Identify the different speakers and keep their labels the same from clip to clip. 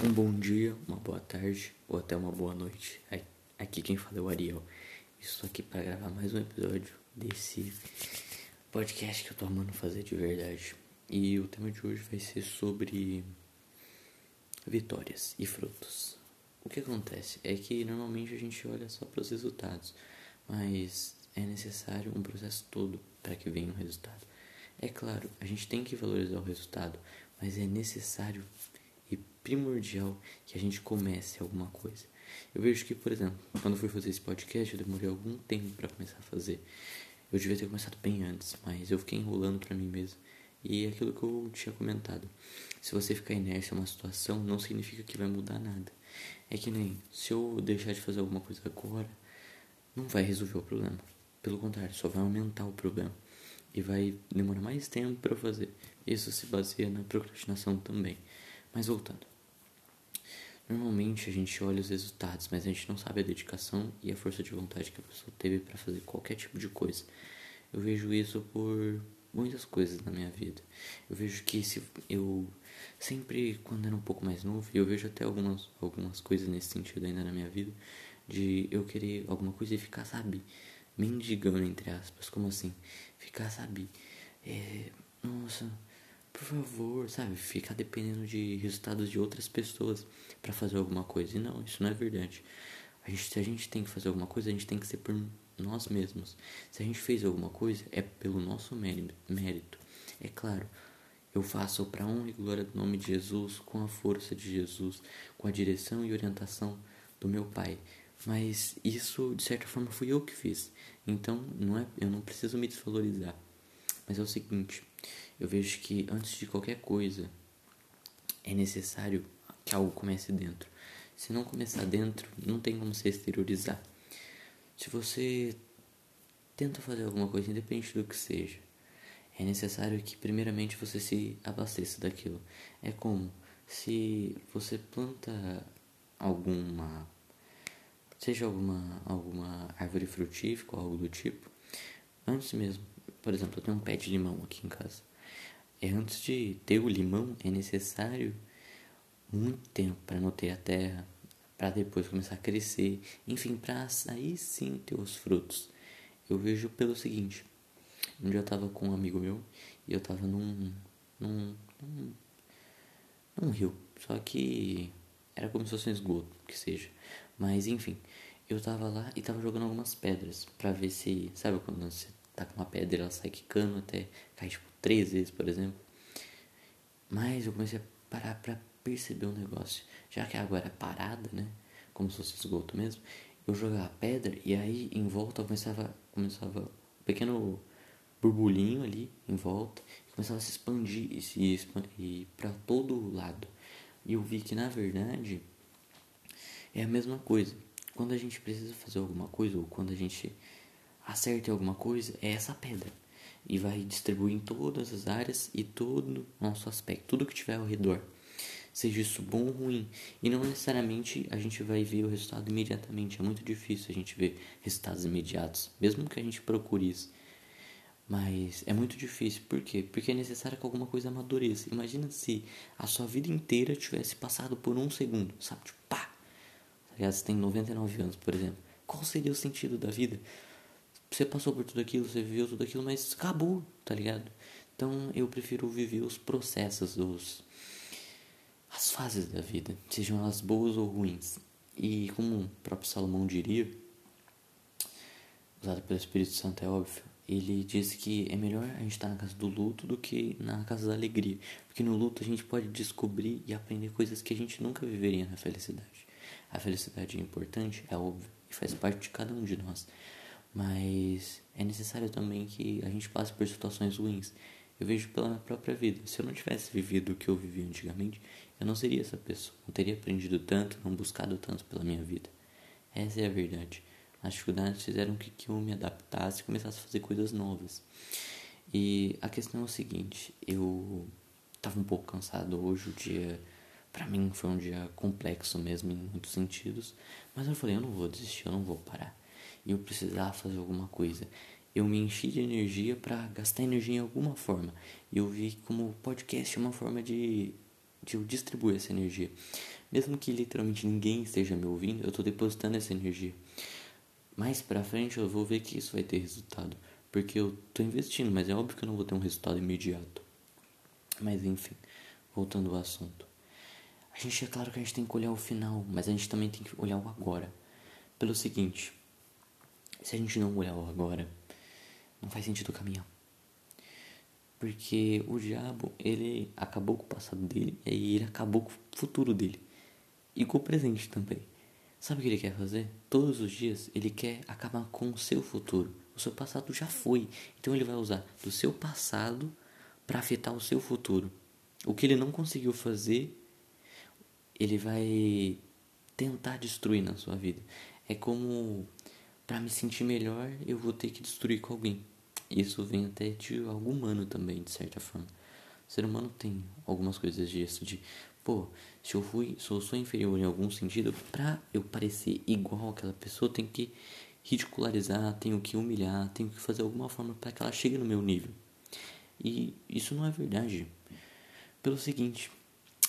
Speaker 1: Um bom dia, uma boa tarde ou até uma boa noite. Aqui quem fala é o Ariel. Estou aqui para gravar mais um episódio desse podcast que eu tô amando fazer de verdade. E o tema de hoje vai ser sobre vitórias e frutos. O que acontece é que normalmente a gente olha só para os resultados, mas é necessário um processo todo para que venha um resultado. É claro, a gente tem que valorizar o resultado, mas é necessário e primordial que a gente comece alguma coisa. Eu vejo que, por exemplo, quando eu fui fazer esse podcast, eu demorei algum tempo para começar a fazer. Eu devia ter começado bem antes, mas eu fiquei enrolando para mim mesmo. E é aquilo que eu tinha comentado. Se você ficar inércia a uma situação, não significa que vai mudar nada. É que nem se eu deixar de fazer alguma coisa agora, não vai resolver o problema. Pelo contrário, só vai aumentar o problema e vai demorar mais tempo para fazer. Isso se baseia na procrastinação também. Mas voltando. Normalmente a gente olha os resultados, mas a gente não sabe a dedicação e a força de vontade que a pessoa teve para fazer qualquer tipo de coisa. Eu vejo isso por muitas coisas na minha vida. Eu vejo que se eu sempre quando era um pouco mais novo, eu vejo até algumas algumas coisas nesse sentido ainda na minha vida, de eu querer alguma coisa e ficar, sabe, mendigando, entre aspas, como assim? Ficar, sabe, é, nossa, por favor, sabe, ficar dependendo de resultados de outras pessoas para fazer alguma coisa. E não, isso não é verdade. A gente, se a gente tem que fazer alguma coisa, a gente tem que ser por nós mesmos. Se a gente fez alguma coisa, é pelo nosso mérito. É claro, eu faço para honra e glória do nome de Jesus, com a força de Jesus, com a direção e orientação do meu Pai. Mas isso, de certa forma, fui eu que fiz. Então, não é, eu não preciso me desvalorizar. Mas é o seguinte, eu vejo que antes de qualquer coisa é necessário que algo comece dentro. Se não começar dentro, não tem como se exteriorizar. Se você tenta fazer alguma coisa, independente do que seja, é necessário que primeiramente você se abasteça daquilo. É como se você planta alguma seja alguma, alguma árvore frutífica ou algo do tipo, antes mesmo, por exemplo, eu tenho um pé de limão aqui em casa. É antes de ter o limão é necessário muito tempo para ter a terra, para depois começar a crescer, enfim, para aí sim ter os frutos. Eu vejo pelo seguinte, um dia eu tava com um amigo meu e eu tava num, num, num, num rio, só que era como se fosse um esgoto, que seja. Mas enfim, eu tava lá e tava jogando algumas pedras para ver se, sabe quando você tá com uma pedra ela sai quicando até cair tipo três vezes, por exemplo. Mas eu comecei a parar pra perceber um negócio. Já que a água era parada, né? Como se fosse esgoto mesmo. Eu jogava pedra e aí em volta começava, começava um pequeno borbulhinho ali em volta. Começava a se expandir e se expandir para todo lado. E eu vi que na verdade é a mesma coisa. Quando a gente precisa fazer alguma coisa, ou quando a gente acerta alguma coisa, é essa pedra. E vai distribuir em todas as áreas e todo nosso aspecto, tudo que tiver ao redor. Seja isso bom ou ruim. E não necessariamente a gente vai ver o resultado imediatamente. É muito difícil a gente ver resultados imediatos, mesmo que a gente procure isso. Mas é muito difícil. Por quê? Porque é necessário que alguma coisa amadureça. Imagina se a sua vida inteira tivesse passado por um segundo, sabe? Tipo, pá, Aliás, você tem 99 anos, por exemplo. Qual seria o sentido da vida? Você passou por tudo aquilo, você viveu tudo aquilo, mas acabou, tá ligado? Então eu prefiro viver os processos, os, as fases da vida, sejam elas boas ou ruins. E como o próprio Salomão diria, usado pelo Espírito Santo é óbvio, ele disse que é melhor a gente estar na casa do luto do que na casa da alegria. Porque no luto a gente pode descobrir e aprender coisas que a gente nunca viveria na felicidade. A felicidade é importante, é óbvio, e faz parte de cada um de nós. Mas é necessário também que a gente passe por situações ruins. Eu vejo pela minha própria vida. Se eu não tivesse vivido o que eu vivi antigamente, eu não seria essa pessoa. Não teria aprendido tanto, não buscado tanto pela minha vida. Essa é a verdade. As dificuldades fizeram que, que eu me adaptasse e começasse a fazer coisas novas. E a questão é o seguinte: eu estava um pouco cansado hoje, o dia para mim foi um dia complexo mesmo em muitos sentidos, mas eu falei, eu não vou desistir, eu não vou parar. E eu precisava fazer alguma coisa. Eu me enchi de energia para gastar energia em alguma forma. E eu vi como podcast é uma forma de, de eu distribuir essa energia. Mesmo que literalmente ninguém esteja me ouvindo, eu estou depositando essa energia. Mais pra frente eu vou ver que isso vai ter resultado. Porque eu estou investindo, mas é óbvio que eu não vou ter um resultado imediato. Mas enfim, voltando ao assunto. A gente é claro que a gente tem que olhar o final, mas a gente também tem que olhar o agora. Pelo seguinte, se a gente não olhar agora, não faz sentido caminhar. Porque o diabo, ele acabou com o passado dele e ele acabou com o futuro dele. E com o presente também. Sabe o que ele quer fazer? Todos os dias ele quer acabar com o seu futuro. O seu passado já foi. Então ele vai usar do seu passado para afetar o seu futuro. O que ele não conseguiu fazer, ele vai tentar destruir na sua vida. É como para me sentir melhor, eu vou ter que destruir com alguém. Isso vem até de algo humano também, de certa forma. O ser humano tem algumas coisas disso, de, pô, se eu fui, se eu sou inferior em algum sentido, pra eu parecer igual àquela pessoa, tenho que ridicularizar, tenho que humilhar, tenho que fazer alguma forma para que ela chegue no meu nível. E isso não é verdade. Pelo seguinte,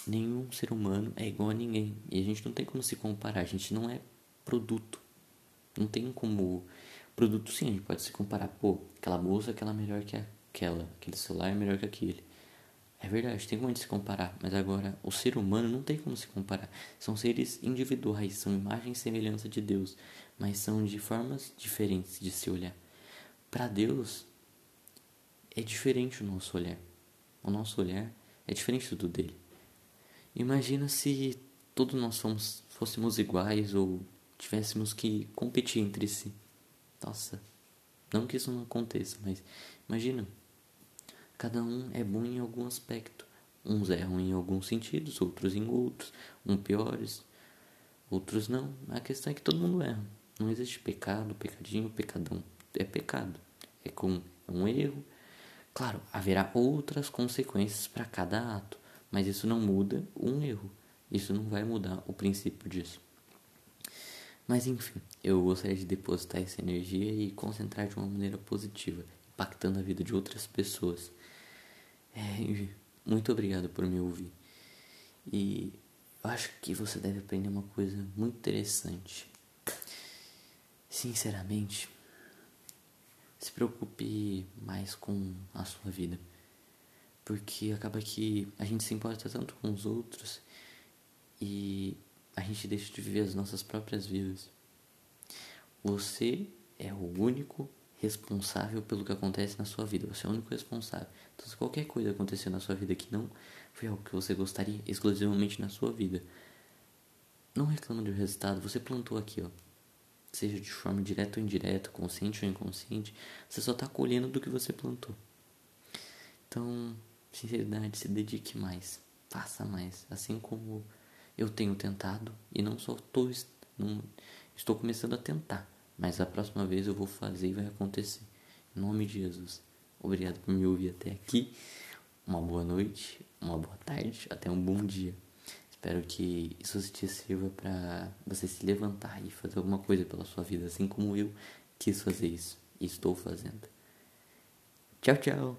Speaker 1: nenhum ser humano é igual a ninguém. E a gente não tem como se comparar, a gente não é produto. Não tem como Produto sim, a gente pode se comparar, pô, aquela bolsa aquela é melhor que aquela, aquele celular é melhor que aquele. É verdade, tem como a gente se comparar, mas agora o ser humano não tem como se comparar. São seres individuais, são imagem e semelhança de Deus, mas são de formas diferentes de se olhar. Para Deus é diferente o nosso olhar. O nosso olhar é diferente do dele. Imagina se todos nós fomos, fôssemos iguais ou tivéssemos que competir entre si. Nossa, não que isso não aconteça, mas imagina. Cada um é bom em algum aspecto. Uns erram em alguns sentidos, outros em outros. Uns piores, outros não. A questão é que todo mundo erra. Não existe pecado, pecadinho, pecadão. É pecado. É com é um erro. Claro, haverá outras consequências para cada ato, mas isso não muda um erro. Isso não vai mudar o princípio disso. Mas enfim, eu gostaria de depositar essa energia e concentrar de uma maneira positiva, impactando a vida de outras pessoas. É, muito obrigado por me ouvir. E eu acho que você deve aprender uma coisa muito interessante. Sinceramente, se preocupe mais com a sua vida. Porque acaba que a gente se importa tanto com os outros e a gente deixa de viver as nossas próprias vidas. Você é o único responsável pelo que acontece na sua vida. Você é o único responsável. Então, se qualquer coisa acontecer na sua vida que não foi algo que você gostaria exclusivamente na sua vida, não reclama do resultado. Você plantou aqui, ó. Seja de forma direta ou indireta, consciente ou inconsciente, você só está colhendo do que você plantou. Então, sinceridade, se dedique mais, faça mais, assim como eu tenho tentado e não só tô, não, estou começando a tentar, mas a próxima vez eu vou fazer e vai acontecer. Em nome de Jesus. Obrigado por me ouvir até aqui. Uma boa noite, uma boa tarde, até um bom dia. Espero que isso te sirva para você se levantar e fazer alguma coisa pela sua vida, assim como eu quis fazer isso e estou fazendo. Tchau, tchau.